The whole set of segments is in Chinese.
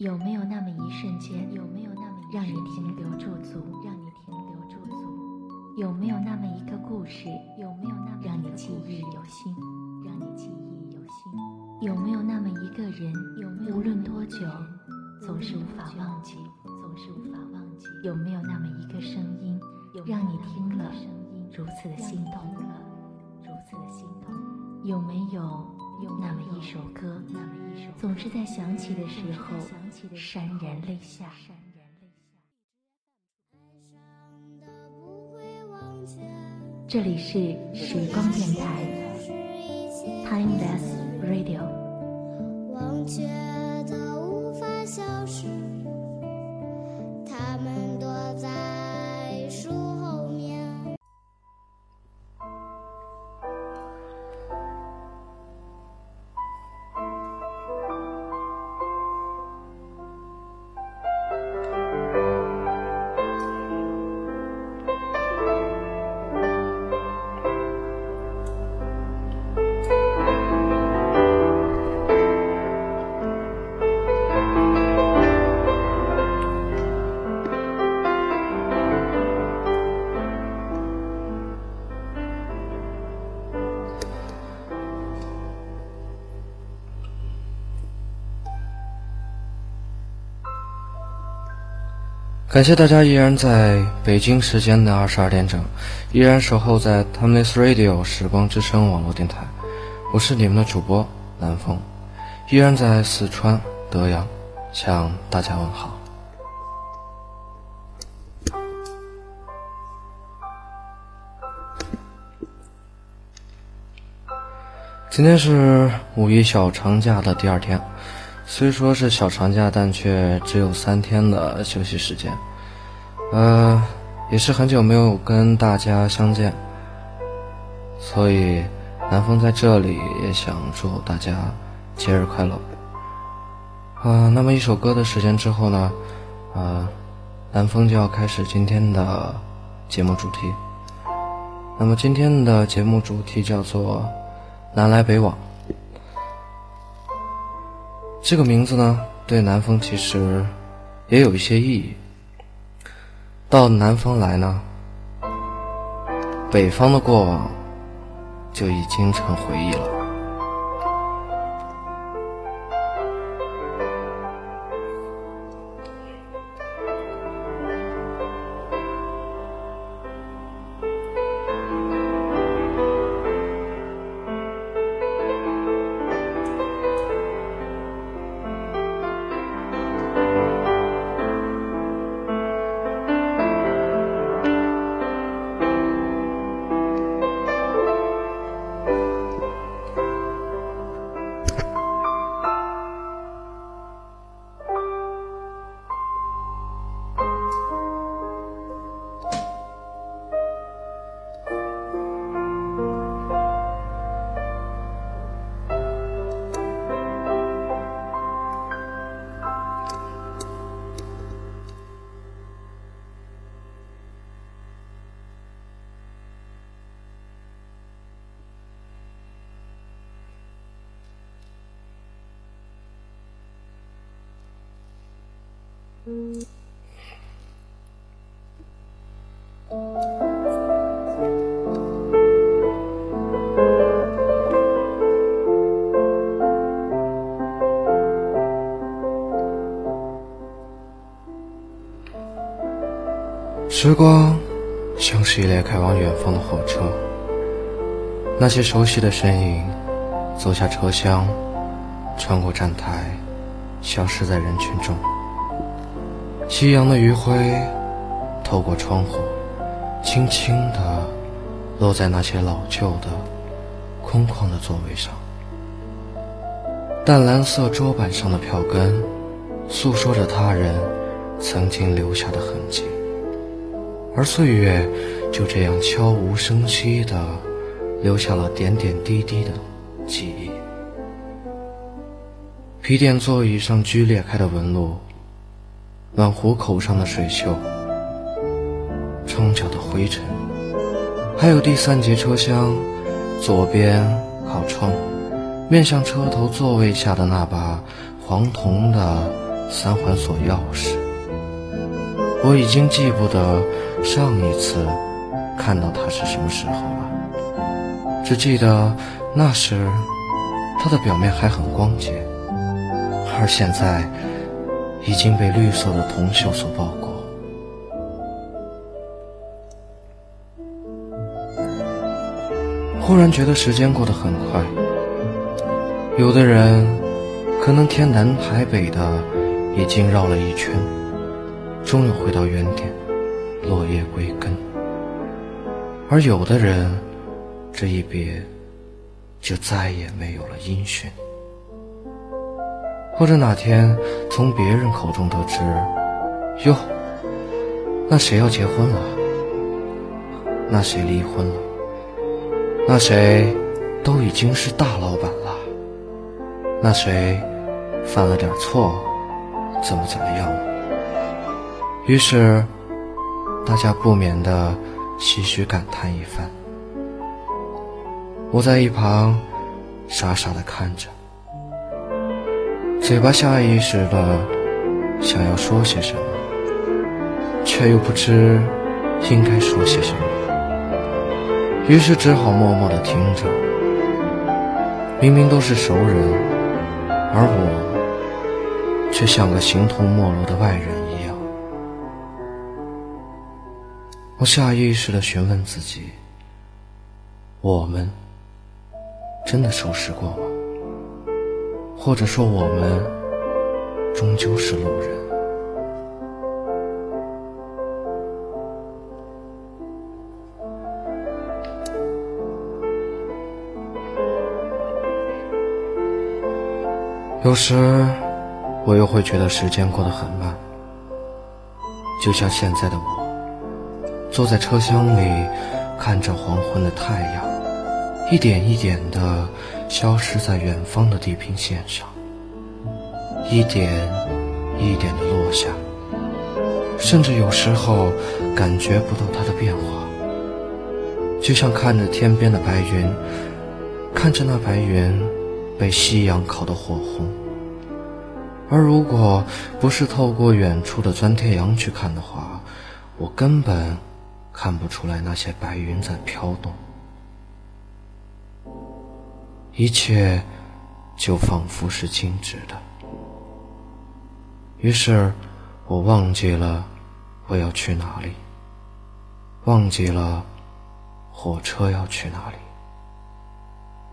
有没有那么一瞬间，有没有那么让你停留驻足，让你停留驻足？有没有那么一个故事，有没有那么让你记忆犹新，让你记忆犹新？有没有那么一个人，有没有无论多久，总是无法忘记，总是无法忘记？有没有那么一个声音，让你听了如此的心动了，如此的心动？有没有？那么一首歌，总是在想起的时候潸然泪下。这里是时光电台，Timeless Radio。感谢大家依然在北京时间的二十二点整，依然守候在 Timeless Radio 时光之声网络电台。我是你们的主播南风，依然在四川德阳向大家问好。今天是五一小长假的第二天。虽说是小长假，但却只有三天的休息时间。呃，也是很久没有跟大家相见，所以南风在这里也想祝大家节日快乐。啊，那么一首歌的时间之后呢，呃，南风就要开始今天的节目主题。那么今天的节目主题叫做“南来北往”。这个名字呢，对南方其实也有一些意义。到南方来呢，北方的过往就已经成回忆了。时光像是一列开往远方的火车，那些熟悉的身影走下车厢，穿过站台，消失在人群中。夕阳的余晖透过窗户，轻轻地落在那些老旧的、空旷的座位上。淡蓝色桌板上的票根，诉说着他人曾经留下的痕迹。而岁月就这样悄无声息地留下了点点滴滴的记忆。皮垫座椅上龟裂开的纹路，暖壶口上的水锈，窗角的灰尘，还有第三节车厢左边靠窗，面向车头座位下的那把黄铜的三环锁钥匙。我已经记不得上一次看到它是什么时候了，只记得那时它的表面还很光洁，而现在已经被绿色的铜锈所包裹。忽然觉得时间过得很快，有的人可能天南海北的已经绕了一圈。终又回到原点，落叶归根。而有的人，这一别，就再也没有了音讯。或者哪天从别人口中得知，哟，那谁要结婚了？那谁离婚了？那谁都已经是大老板了？那谁犯了点错，怎么怎么样？于是，大家不免的唏嘘感叹一番。我在一旁傻傻的看着，嘴巴下意识的想要说些什么，却又不知应该说些什么，于是只好默默的听着。明明都是熟人，而我却像个形同陌路的外人。我下意识的询问自己：我们真的熟识过吗？或者说，我们终究是路人？有时，我又会觉得时间过得很慢，就像现在的我。坐在车厢里，看着黄昏的太阳，一点一点的消失在远方的地平线上，一点一点的落下，甚至有时候感觉不到它的变化，就像看着天边的白云，看着那白云被夕阳烤得火红，而如果不是透过远处的钻天羊去看的话，我根本。看不出来那些白云在飘动，一切就仿佛是静止的。于是，我忘记了我要去哪里，忘记了火车要去哪里，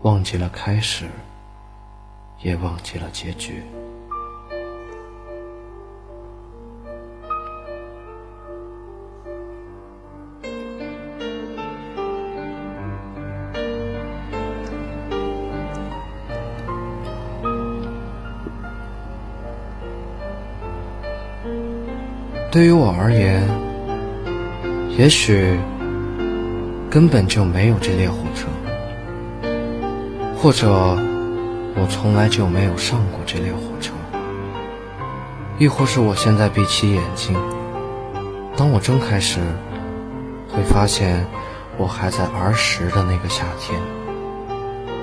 忘记了开始，也忘记了结局。对于我而言，也许根本就没有这列火车，或者我从来就没有上过这列火车，亦或是我现在闭起眼睛，当我睁开时，会发现我还在儿时的那个夏天，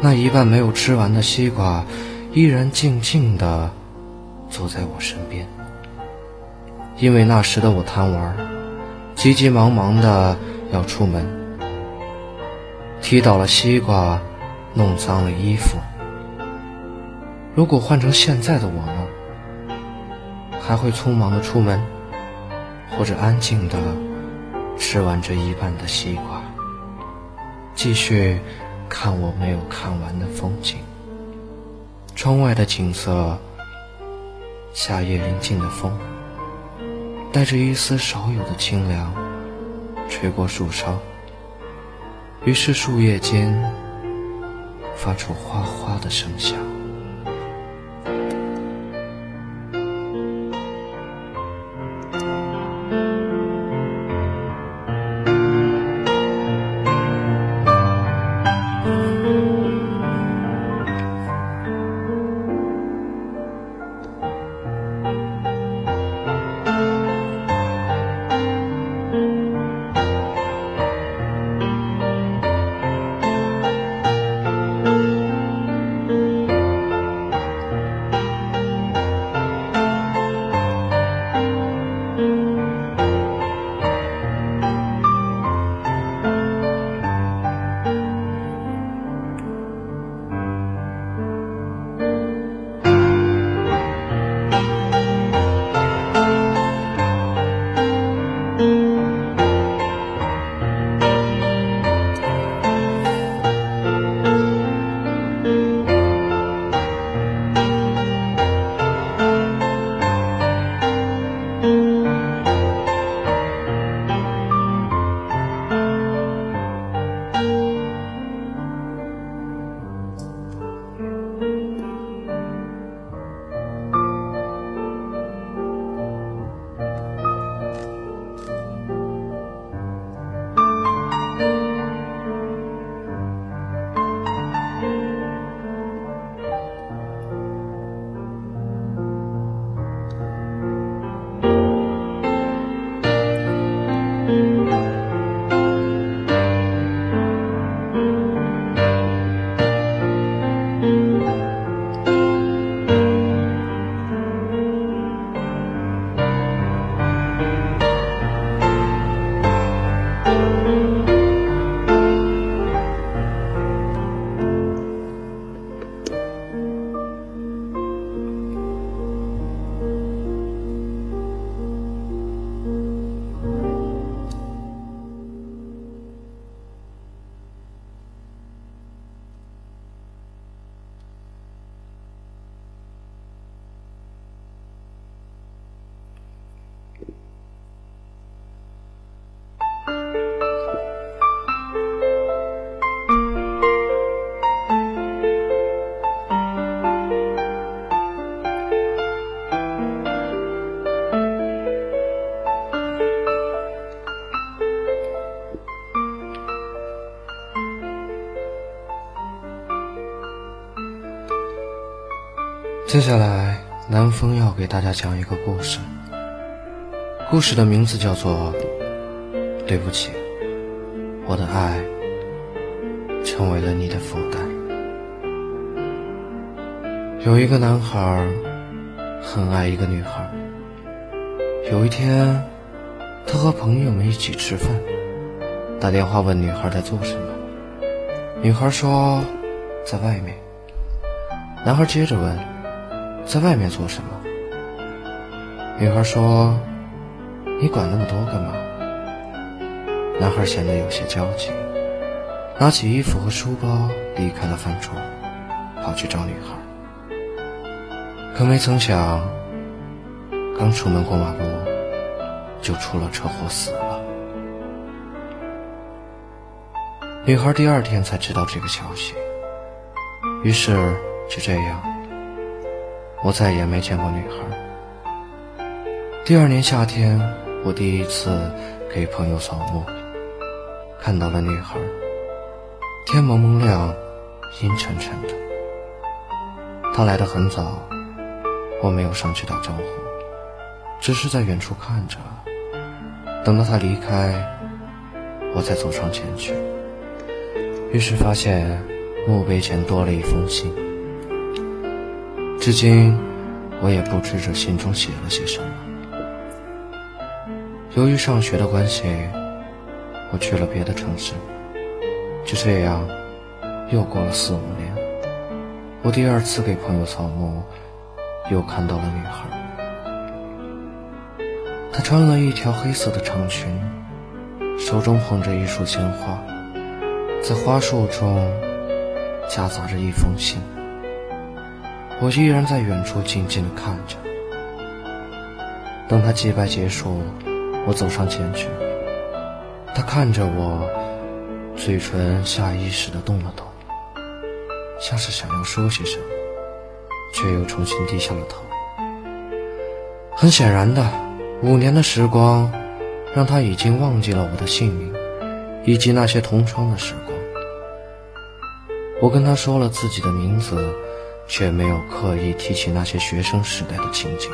那一半没有吃完的西瓜，依然静静地坐在我身边。因为那时的我贪玩，急急忙忙的要出门，踢倒了西瓜，弄脏了衣服。如果换成现在的我呢？还会匆忙的出门，或者安静的吃完这一半的西瓜，继续看我没有看完的风景。窗外的景色，夏夜临近的风。带着一丝少有的清凉，吹过树梢，于是树叶间发出哗哗的声响。接下来，南风要给大家讲一个故事。故事的名字叫做《对不起，我的爱成为了你的负担》。有一个男孩很爱一个女孩。有一天，他和朋友们一起吃饭，打电话问女孩在做什么。女孩说在外面。男孩接着问。在外面做什么？女孩说：“你管那么多干嘛？”男孩显得有些焦急，拿起衣服和书包离开了饭桌，跑去找女孩。可没曾想，刚出门过马路，就出了车祸死了。女孩第二天才知道这个消息，于是就这样。我再也没见过女孩。第二年夏天，我第一次给朋友扫墓，看到了女孩。天蒙蒙亮，阴沉沉的。她来的很早，我没有上去打招呼，只是在远处看着。等到她离开，我才走上前去，于是发现墓碑前多了一封信。至今，我也不知这信中写了些什么。由于上学的关系，我去了别的城市。就这样，又过了四五年，我第二次给朋友扫墓，又看到了女孩。她穿了一条黑色的长裙，手中捧着一束鲜花，在花束中夹杂着一封信。我依然在远处静静地看着。等他祭拜结束，我走上前去。他看着我，嘴唇下意识地动了动，像是想要说些什么，却又重新低下了头。很显然的，五年的时光，让他已经忘记了我的姓名，以及那些同窗的时光。我跟他说了自己的名字。却没有刻意提起那些学生时代的情景。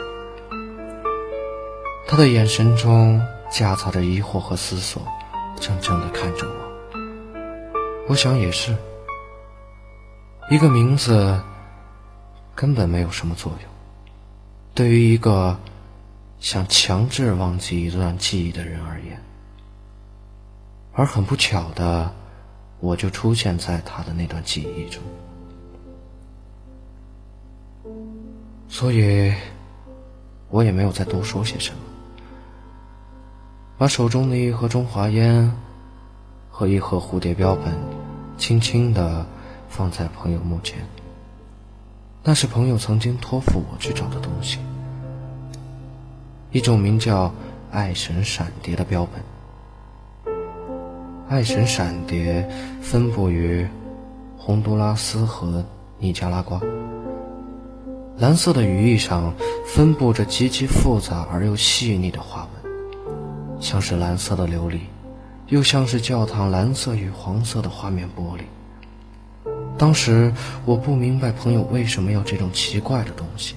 他的眼神中夹杂着疑惑和思索，怔怔地看着我。我想也是，一个名字根本没有什么作用，对于一个想强制忘记一段记忆的人而言。而很不巧的，我就出现在他的那段记忆中。所以，我也没有再多说些什么，把手中的一盒中华烟和一盒蝴蝶标本，轻轻的放在朋友墓前。那是朋友曾经托付我去找的东西，一种名叫“爱神闪蝶”的标本。爱神闪蝶分布于洪都拉斯和尼加拉瓜。蓝色的羽翼上分布着极其复杂而又细腻的花纹，像是蓝色的琉璃，又像是教堂蓝色与黄色的画面玻璃。当时我不明白朋友为什么要这种奇怪的东西，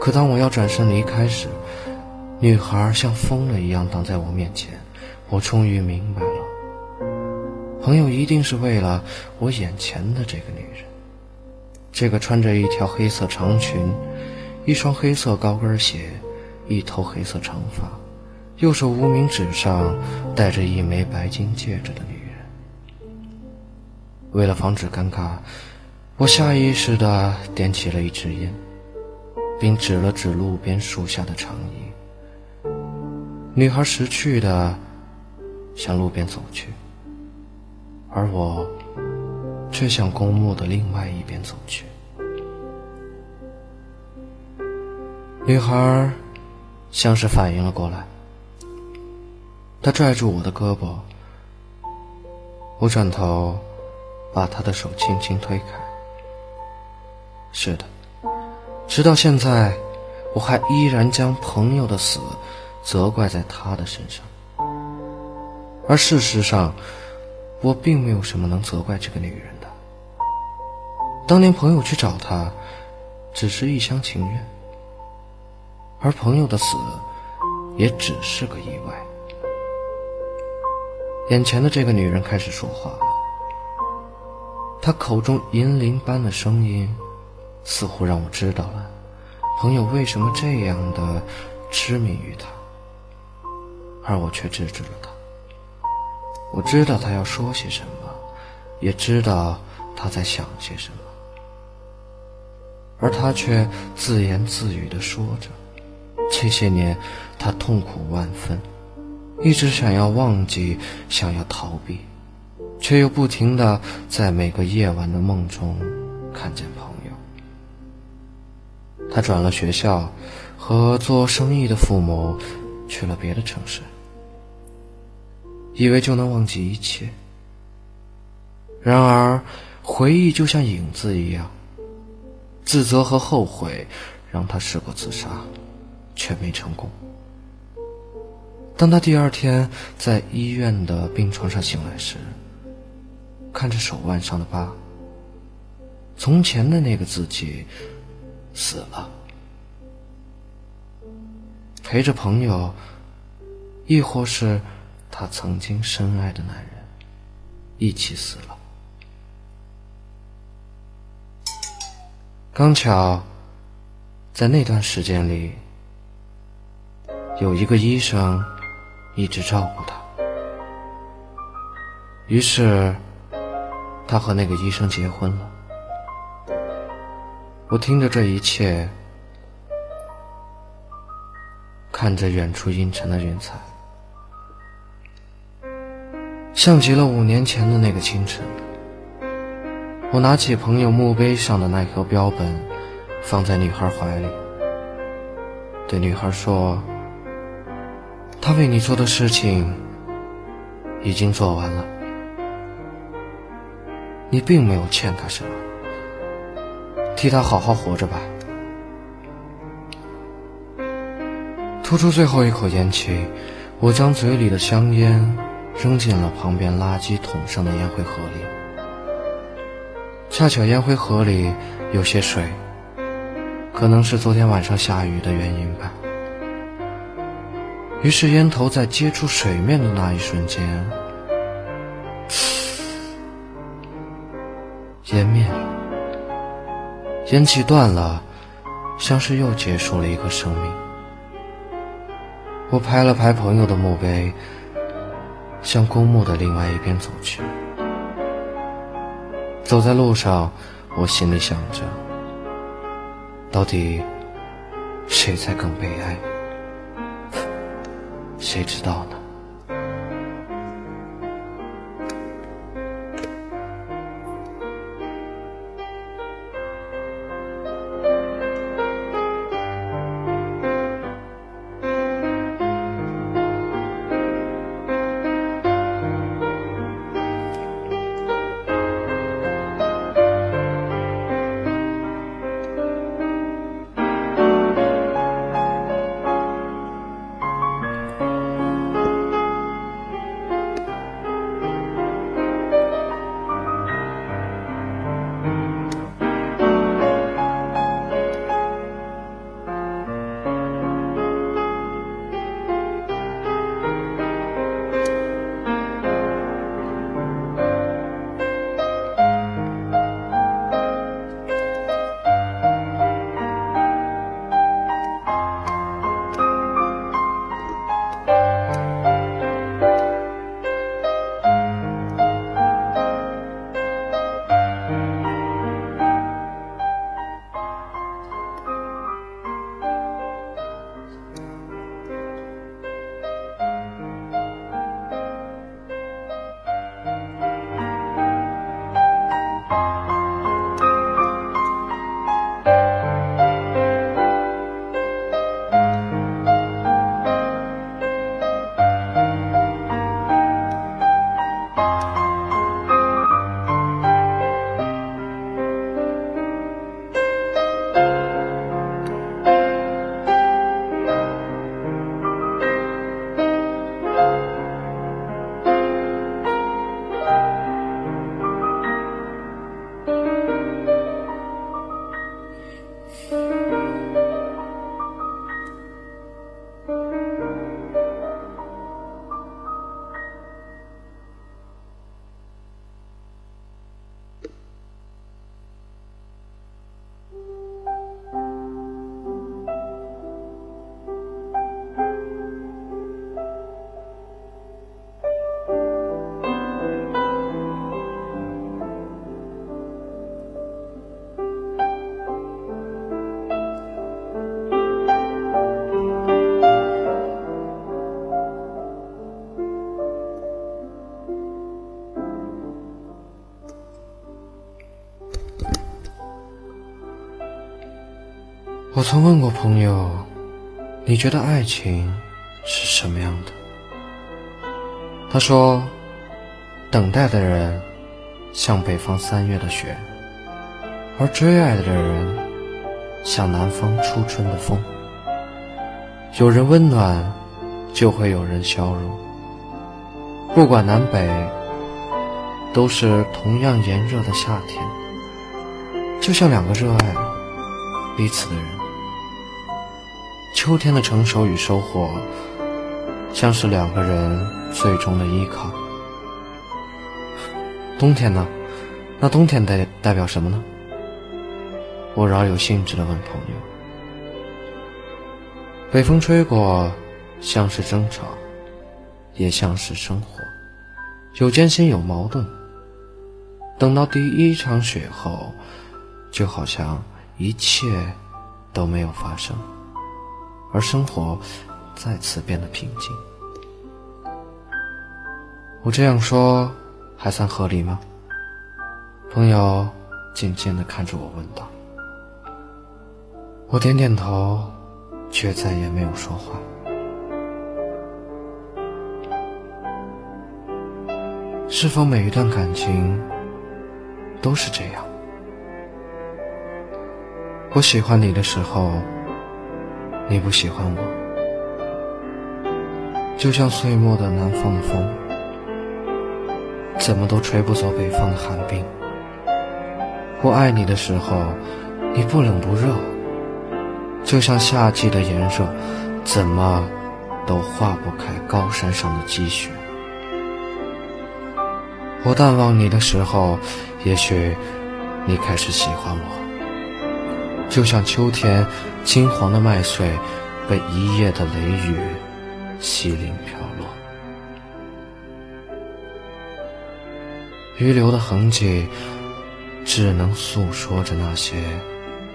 可当我要转身离开时，女孩像疯了一样挡在我面前，我终于明白了，朋友一定是为了我眼前的这个女人。这个穿着一条黑色长裙、一双黑色高跟鞋、一头黑色长发、右手无名指上戴着一枚白金戒指的女人。为了防止尴尬，我下意识地点起了一支烟，并指了指路边树下的长椅。女孩识趣地向路边走去，而我。却向公墓的另外一边走去。女孩像是反应了过来，她拽住我的胳膊，我转头把她的手轻轻推开。是的，直到现在，我还依然将朋友的死责怪在她的身上，而事实上，我并没有什么能责怪这个女人。当年朋友去找他，只是一厢情愿，而朋友的死也只是个意外。眼前的这个女人开始说话了，她口中银铃般的声音，似乎让我知道了朋友为什么这样的痴迷于她，而我却制止了她。我知道她要说些什么，也知道她在想些什么。而他却自言自语地说着：“这些年，他痛苦万分，一直想要忘记，想要逃避，却又不停地在每个夜晚的梦中看见朋友。他转了学校，和做生意的父母去了别的城市，以为就能忘记一切。然而，回忆就像影子一样。”自责和后悔让他试过自杀，却没成功。当他第二天在医院的病床上醒来时，看着手腕上的疤，从前的那个自己死了，陪着朋友，亦或是他曾经深爱的男人一起死了。刚巧，在那段时间里，有一个医生一直照顾他，于是他和那个医生结婚了。我听着这一切，看着远处阴沉的云彩，像极了五年前的那个清晨。我拿起朋友墓碑上的那颗标本，放在女孩怀里，对女孩说：“他为你做的事情已经做完了，你并没有欠他什么，替他好好活着吧。”吐出最后一口烟气，我将嘴里的香烟扔进了旁边垃圾桶上的烟灰盒里。恰巧烟灰盒里有些水，可能是昨天晚上下雨的原因吧。于是烟头在接触水面的那一瞬间，烟灭了，烟气断了，像是又结束了一个生命。我拍了拍朋友的墓碑，向公墓的另外一边走去。走在路上，我心里想着：到底谁才更悲哀？谁知道呢？我曾问过朋友：“你觉得爱情是什么样的？”他说：“等待的人像北方三月的雪，而追爱的人像南方初春的风。有人温暖，就会有人消融。不管南北，都是同样炎热的夏天，就像两个热爱彼此的人。”秋天的成熟与收获，像是两个人最终的依靠。冬天呢？那冬天代代表什么呢？我饶有兴致的问朋友。北风吹过，像是争吵，也像是生活，有艰辛，有矛盾。等到第一场雪后，就好像一切都没有发生。而生活再次变得平静。我这样说还算合理吗？朋友静静的看着我问道。我点点头，却再也没有说话。是否每一段感情都是这样？我喜欢你的时候。你不喜欢我，就像岁末的南方的风，怎么都吹不走北方的寒冰。我爱你的时候，你不冷不热，就像夏季的炎热，怎么都化不开高山上的积雪。我淡忘你的时候，也许你开始喜欢我。就像秋天金黄的麦穗，被一夜的雷雨洗淋飘落，余留的痕迹只能诉说着那些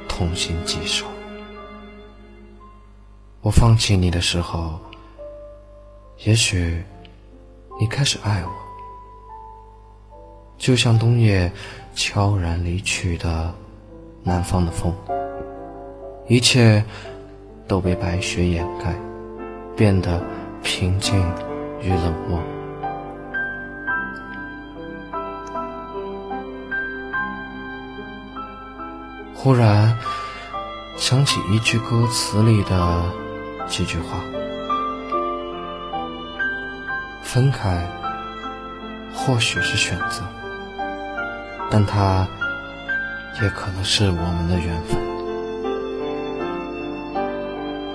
痛心疾首。我放弃你的时候，也许你开始爱我，就像冬夜悄然离去的南方的风。一切都被白雪掩盖，变得平静与冷漠。忽然想起一句歌词里的几句话：分开或许是选择，但它也可能是我们的缘分。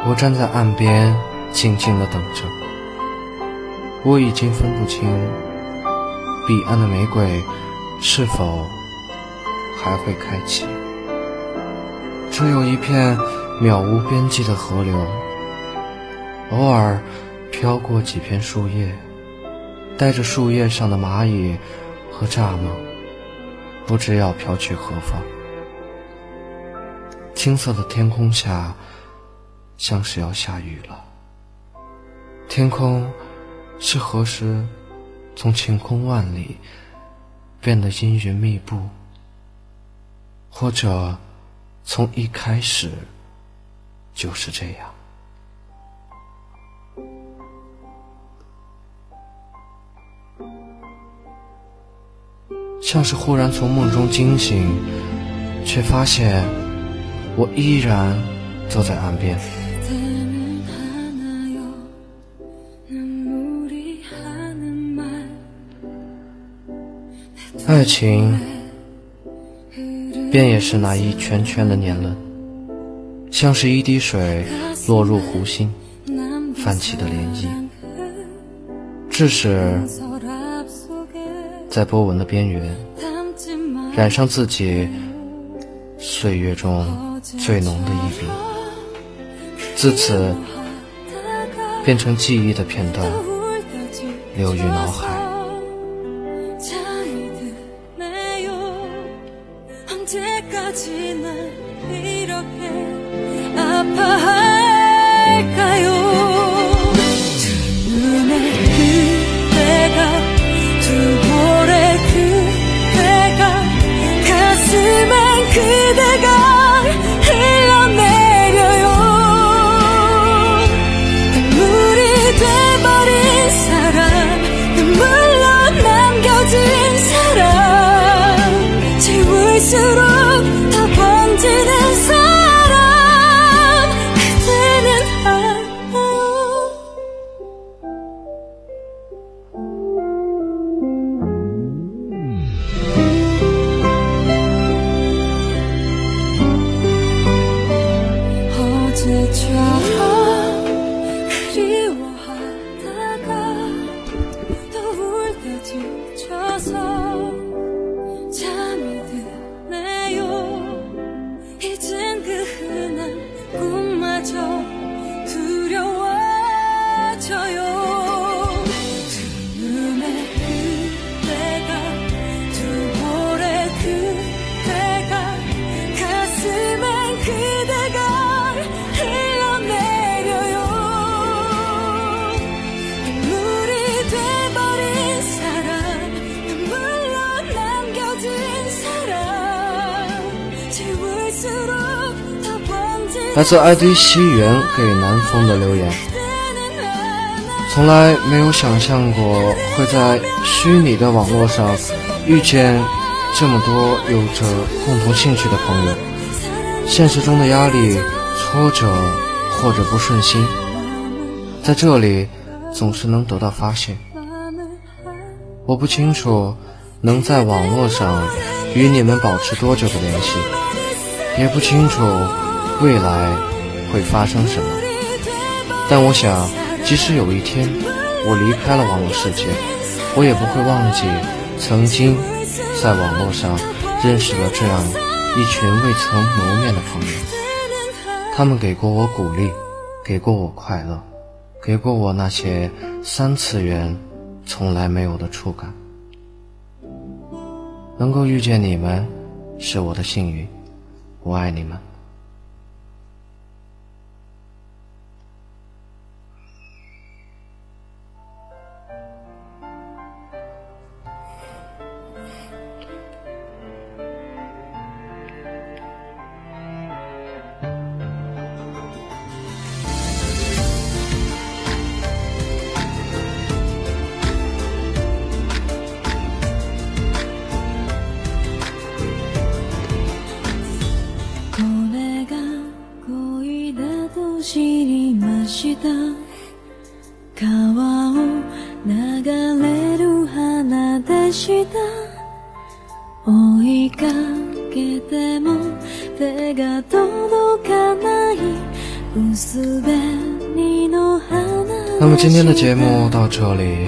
我站在岸边，静静的等着。我已经分不清，彼岸的玫瑰是否还会开启。只有一片渺无边际的河流，偶尔飘过几片树叶，带着树叶上的蚂蚁和蚱蜢，不知要飘去何方。青色的天空下。像是要下雨了。天空是何时从晴空万里变得阴云密布？或者从一开始就是这样？像是忽然从梦中惊醒，却发现我依然坐在岸边。爱情，便也是那一圈圈的年轮，像是一滴水落入湖心，泛起的涟漪，致使在波纹的边缘，染上自己岁月中最浓的一笔，自此变成记忆的片段，流于脑海。来自 ID 西元给南风的留言，从来没有想象过会在虚拟的网络上遇见这么多有着共同兴趣的朋友。现实中的压力、挫折或者不顺心，在这里总是能得到发泄。我不清楚能在网络上与你们保持多久的联系，也不清楚。未来会发生什么？但我想，即使有一天我离开了网络世界，我也不会忘记曾经在网络上认识了这样一群未曾谋面的朋友。他们给过我鼓励，给过我快乐，给过我那些三次元从来没有的触感。能够遇见你们，是我的幸运。我爱你们。那么今天的节目到这里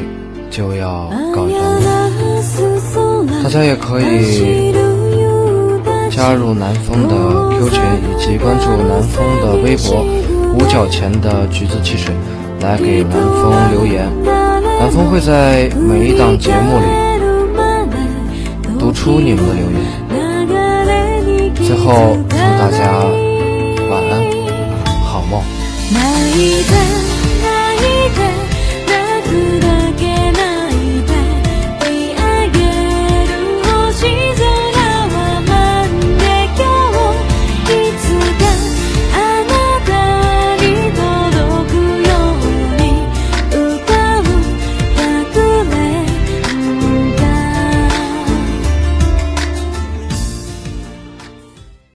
就要告一段落，大家也可以加入南风的 Q 群，以及关注南风的微博“五角钱的橘子汽水”，来给南风留言。南风会在每一档节目里读出你们的留言。最后祝大家晚安，好梦。